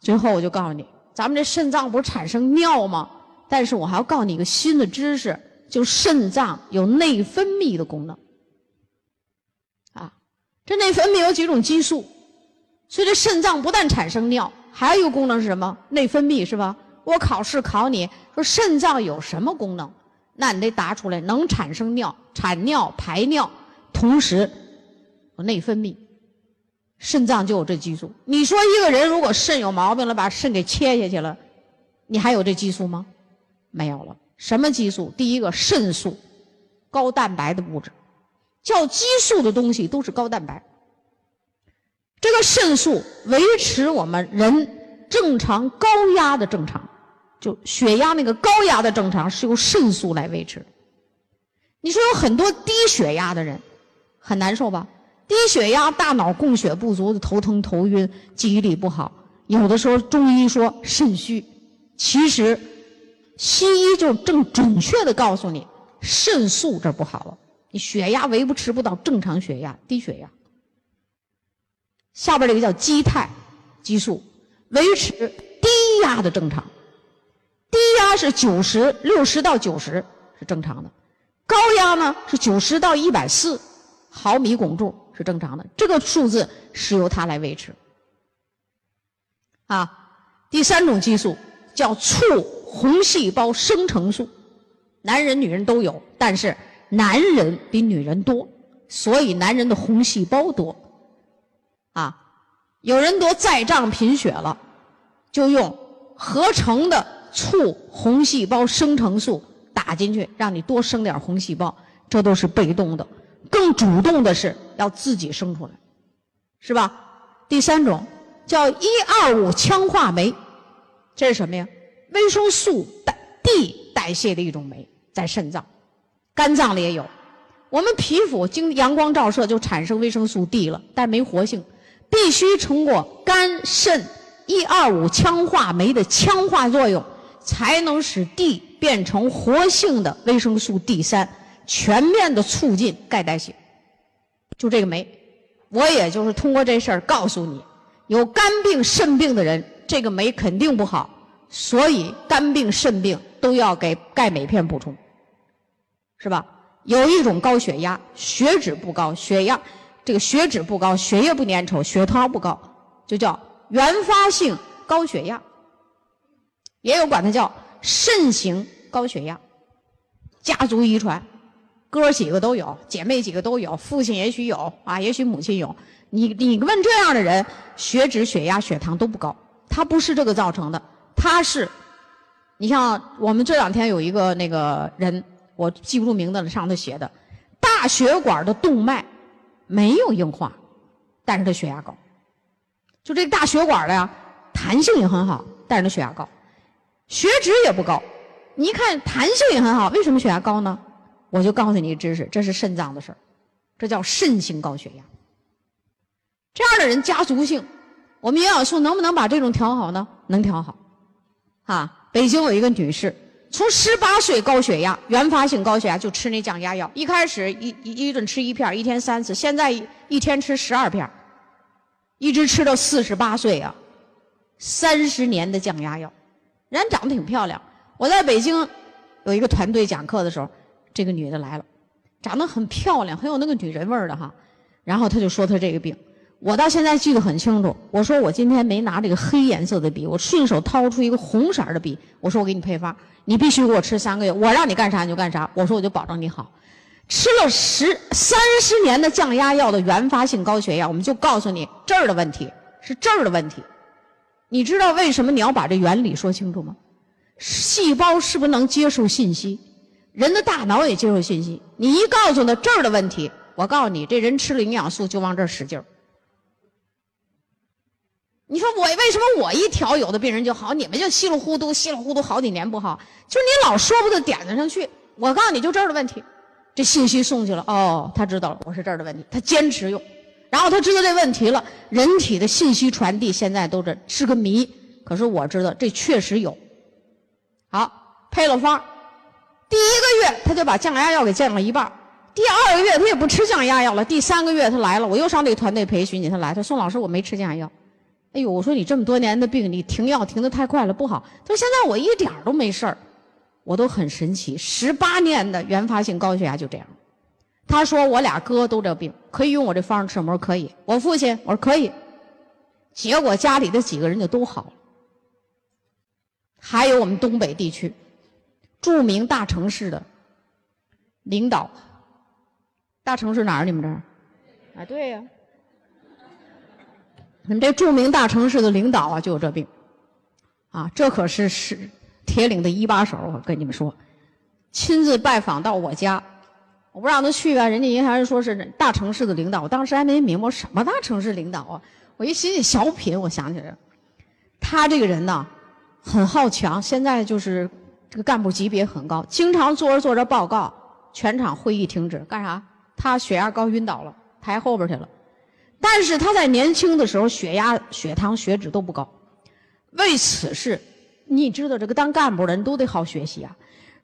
最后我就告诉你，咱们这肾脏不是产生尿吗？但是我还要告诉你一个新的知识，就肾脏有内分泌的功能。啊，这内分泌有几种激素，所以这肾脏不但产生尿，还有一个功能是什么？内分泌是吧？我考试考你说肾脏有什么功能？那你得答出来，能产生尿、产尿、排尿，同时有内分泌，肾脏就有这激素。你说一个人如果肾有毛病了，把肾给切下去了，你还有这激素吗？没有了。什么激素？第一个肾素，高蛋白的物质，叫激素的东西都是高蛋白。这个肾素维持我们人正常高压的正常。就血压那个高压的正常是由肾素来维持。你说有很多低血压的人很难受吧？低血压，大脑供血不足，头疼头晕，记忆力不好。有的时候中医说肾虚，其实西医就正准确的告诉你，肾素这不好了，你血压维不持不到正常血压，低血压。下边这个叫肌肽激素，维持低压的正常。低压是九十六十到九十是正常的，高压呢是九十到一百四毫米汞柱是正常的，这个数字是由它来维持。啊，第三种激素叫促红细胞生成素，男人女人都有，但是男人比女人多，所以男人的红细胞多。啊，有人得再胀贫血了，就用合成的。促红细胞生成素打进去，让你多生点红细胞，这都是被动的。更主动的是要自己生出来，是吧？第三种叫一二五羟化酶，这是什么呀？维生素代 D 代谢的一种酶，在肾脏、肝脏里也有。我们皮肤经阳光照射就产生维生素 D 了，但没活性，必须通过肝肾一二五羟化酶的羟化作用。才能使 D 变成活性的维生素 D 三，全面的促进钙代谢。就这个酶，我也就是通过这事儿告诉你，有肝病、肾病的人，这个酶肯定不好，所以肝病、肾病都要给钙镁片补充，是吧？有一种高血压，血脂不高，血压这个血脂不高，血液不粘稠，血糖不高，就叫原发性高血压。也有管它叫肾型高血压，家族遗传，哥几个都有，姐妹几个都有，父亲也许有啊，也许母亲有。你你问这样的人，血脂、血压、血糖都不高，他不是这个造成的，他是，你像我们这两天有一个那个人，我记不住名字了，上头写的，大血管的动脉没有硬化，但是他血压高，就这大血管的呀，弹性也很好，但是他血压高。血脂也不高，你一看弹性也很好，为什么血压高呢？我就告诉你一知识，这是肾脏的事儿，这叫肾性高血压。这样的人家族性，我们营养素能不能把这种调好呢？能调好。啊，北京有一个女士，从十八岁高血压，原发性高血压就吃那降压药，一开始一一一顿吃一片，一天三次，现在一天吃十二片，一直吃到四十八岁啊，三十年的降压药。人长得挺漂亮，我在北京有一个团队讲课的时候，这个女的来了，长得很漂亮，很有那个女人味儿的哈。然后她就说她这个病，我到现在记得很清楚。我说我今天没拿这个黑颜色的笔，我顺手掏出一个红色的笔，我说我给你配方，你必须给我吃三个月，我让你干啥你就干啥。我说我就保证你好。吃了十三十年的降压药的原发性高血压，我们就告诉你这儿的问题是这儿的问题。你知道为什么你要把这原理说清楚吗？细胞是不是能接受信息？人的大脑也接受信息。你一告诉他这儿的问题，我告诉你，这人吃了营养素就往这儿使劲儿。你说我为什么我一调有的病人就好，你们就稀里糊涂稀里糊涂好几年不好？就是你老说不到点子上去。我告诉你就这儿的问题，这信息送去了，哦，他知道了，我是这儿的问题，他坚持用。然后他知道这问题了，人体的信息传递现在都是是个谜。可是我知道这确实有。好，配了方，他就把降压药给降了一半第二个月他也不吃降压药了。第三个月他来了，我又上这个团队培训去，他来，他说宋老师我没吃降压药，哎呦，我说你这么多年的病，你停药停的太快了，不好。他说现在我一点都没事儿，我都很神奇。十八年的原发性高血压就这样。他说我俩哥都这病，可以用我这方吃吗？我说可以。我父亲，我说可以。结果家里的几个人就都好了。还有我们东北地区著名大城市的领导，大城市哪儿？你们这儿？啊，对呀。你们这著名大城市的领导啊，就有这病，啊，这可是是铁岭的一把手。我跟你们说，亲自拜访到我家，我不让他去啊，人家银行人说是大城市的领导。我当时还没明白什么大城市领导啊，我一心思小品，我想起来了，他这个人呢，很好强，现在就是这个干部级别很高，经常做着做着报告，全场会议停止，干啥？他血压高晕倒了，排后边去了。但是他在年轻的时候，血压、血糖、血脂都不高，为此事，你知道这个当干部的人都得好学习啊。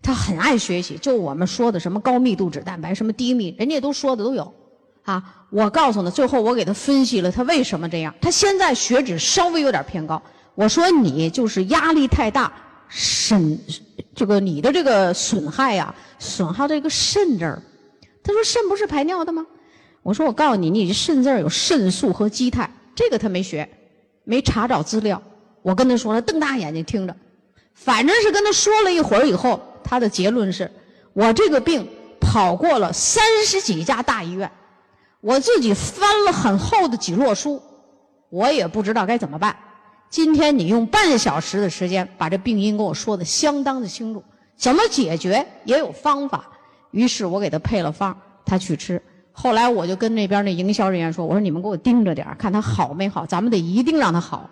他很爱学习，就我们说的什么高密度脂蛋白，什么低密，人家都说的都有啊。我告诉他，最后我给他分析了他为什么这样。他现在血脂稍微有点偏高，我说你就是压力太大，肾这个你的这个损害呀，损耗这个肾这儿。他说肾不是排尿的吗？我说我告诉你，你这肾字儿有肾素和肌肽，这个他没学，没查找资料。我跟他说了，瞪大眼睛听着，反正是跟他说了一会儿以后，他的结论是：我这个病跑过了三十几家大医院，我自己翻了很厚的几摞书，我也不知道该怎么办。今天你用半小时的时间把这病因跟我说的相当的清楚，怎么解决也有方法。于是我给他配了方，他去吃。后来我就跟那边那营销人员说：“我说你们给我盯着点看他好没好，咱们得一定让他好，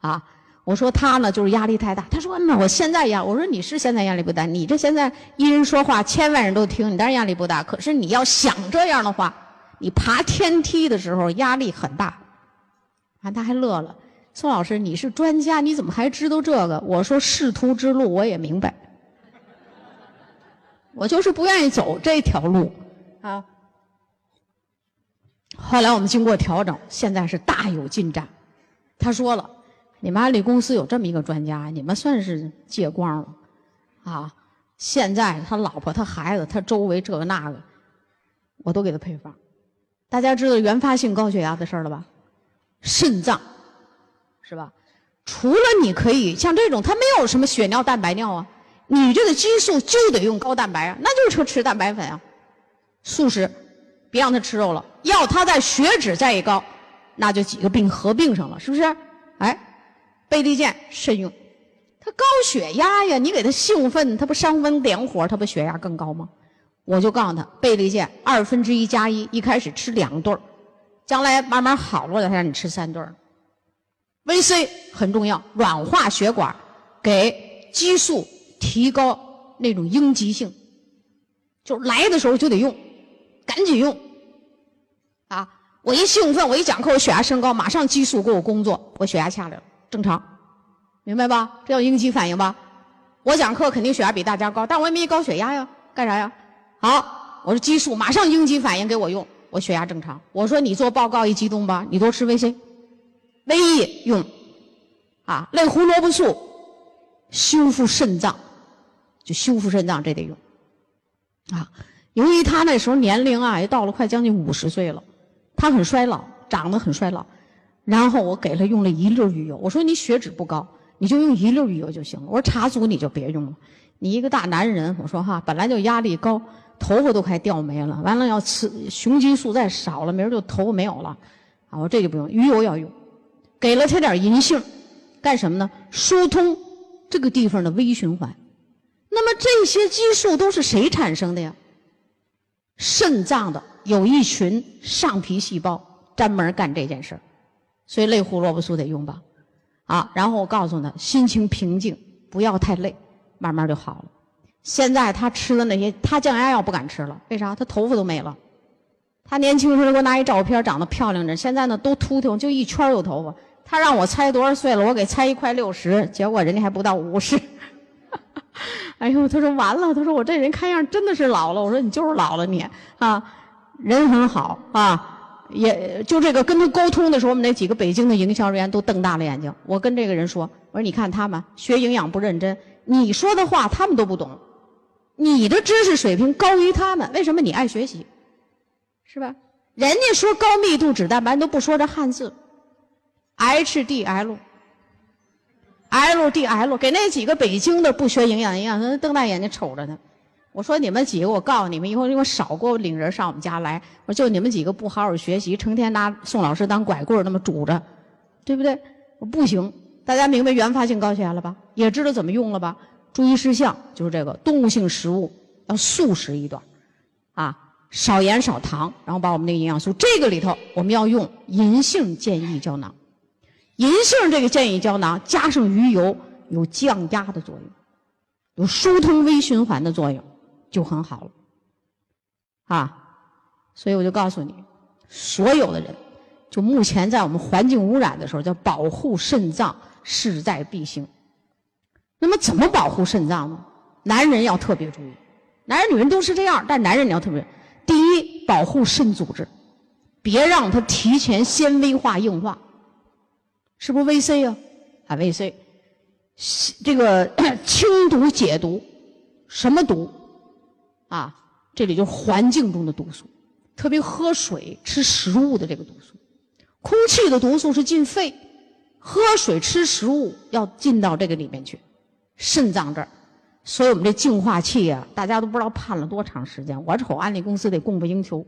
啊！我说他呢就是压力太大。他说：‘那我现在压……我说你是现在压力不大，你这现在一人说话千万人都听，你当然压力不大。可是你要想这样的话，你爬天梯的时候压力很大。’啊，他还乐了。宋老师，你是专家，你怎么还知道这个？我说仕途之路我也明白，我就是不愿意走这条路，啊。”后来我们经过调整，现在是大有进展。他说了：“你们安利公司有这么一个专家，你们算是借光了，啊！现在他老婆、他孩子、他周围这个那个，我都给他配方。大家知道原发性高血压的事儿了吧？肾脏，是吧？除了你可以像这种，他没有什么血尿、蛋白尿啊，你这个激素就得用高蛋白啊，那就是吃蛋白粉啊，素食。”别让他吃肉了，要他在血脂再一高，那就几个病合并上了，是不是？哎，贝利健慎用，他高血压呀，你给他兴奋，他不伤风点火，他不血压更高吗？我就告诉他，贝利健二分之一加一，一开始吃两对儿，将来慢慢好了再让你吃三对儿。VC 很重要，软化血管，给激素提高那种应急性，就来的时候就得用。赶紧用，啊！我一兴奋，我一讲课，我血压升高，马上激素给我工作，我血压下来了，正常，明白吧？这叫应激反应吧？我讲课肯定血压比大家高，但我也没高血压呀，干啥呀？好，我说激素马上应激反应给我用，我血压正常。我说你做报告一激动吧，你多吃维 C，维 E 用，啊，类胡萝卜素修复肾脏，就修复肾脏这得用，啊。由于他那时候年龄啊，也到了快将近五十岁了，他很衰老，长得很衰老。然后我给他用了一粒鱼油，我说你血脂不高，你就用一粒鱼油就行了。我说茶组你就别用了，你一个大男人，我说哈，本来就压力高，头发都快掉没了，完了要吃雄激素再少了，明儿就头发没有了。啊，我这就不用，鱼油要用。给了他点银杏，干什么呢？疏通这个地方的微循环。那么这些激素都是谁产生的呀？肾脏的有一群上皮细胞专门干这件事儿，所以类胡萝卜素得用吧，啊，然后我告诉他心情平静，不要太累，慢慢就好了。现在他吃的那些，他降压药不敢吃了，为啥？他头发都没了。他年轻时候给我拿一照片，长得漂亮着，现在呢都秃秃，就一圈有头发。他让我猜多少岁了，我给猜一快六十，结果人家还不到五十。哎呦，他说完了，他说我这人看样真的是老了。我说你就是老了，你啊，人很好啊，也就这个跟他沟通的时候，我们那几个北京的营销人员都瞪大了眼睛。我跟这个人说：“我说你看他们学营养不认真，你说的话他们都不懂，你的知识水平高于他们，为什么你爱学习？是吧？人家说高密度脂蛋白都不说这汉字，HDL，LDL，给那几个北京的不学营养营养，瞪大眼睛瞅着他。”我说你们几个，我告诉你们，以后你们少给我领人上我们家来。我说就你们几个不好好学习，成天拿宋老师当拐棍那么拄着，对不对？不行。大家明白原发性高血压了吧？也知道怎么用了吧？注意事项就是这个：动物性食物要素食一段，啊，少盐少糖，然后把我们那个营养素这个里头我们要用银杏健益胶囊。银杏这个健益胶囊加上鱼油，有降压的作用，有疏通微循环的作用。就很好了，啊，所以我就告诉你，所有的人，就目前在我们环境污染的时候，叫保护肾脏势在必行。那么怎么保护肾脏呢？男人要特别注意，男人女人都是这样，但男人你要特别，第一，保护肾组织，别让它提前纤维化硬化，是不是 VC 啊？啊，VC，这个 清毒解毒，什么毒？啊，这里就是环境中的毒素，特别喝水、吃食物的这个毒素，空气的毒素是进肺，喝水、吃食物要进到这个里面去，肾脏这儿，所以我们这净化器呀，大家都不知道判了多长时间。我瞅安利公司得供不应求，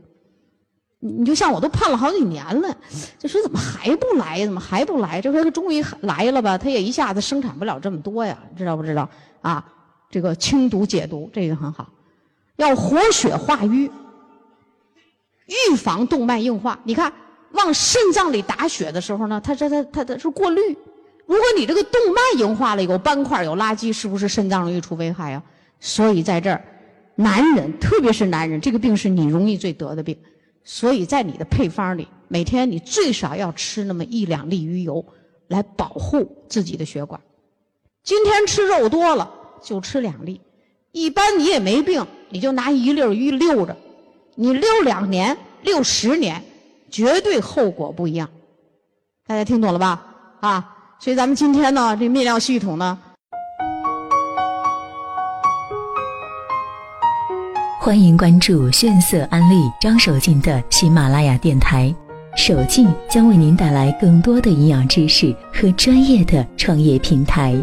你你就像我都盼了好几年了，就说怎么还不来？怎么还不来？这回他终于来了吧？他也一下子生产不了这么多呀，知道不知道？啊，这个清毒解毒这个很好。要活血化瘀，预防动脉硬化。你看，往肾脏里打血的时候呢，它这它它它是过滤。如果你这个动脉硬化了，有斑块有垃圾，是不是肾脏容易出危害啊？所以在这儿，男人特别是男人，这个病是你容易最得的病。所以在你的配方里，每天你最少要吃那么一两粒鱼油，来保护自己的血管。今天吃肉多了，就吃两粒。一般你也没病。你就拿一粒鱼溜着，你溜两年、溜十年，绝对后果不一样。大家听懂了吧？啊，所以咱们今天呢，这泌尿系统呢，欢迎关注炫色安利张守敬的喜马拉雅电台，守敬将为您带来更多的营养知识和专业的创业平台。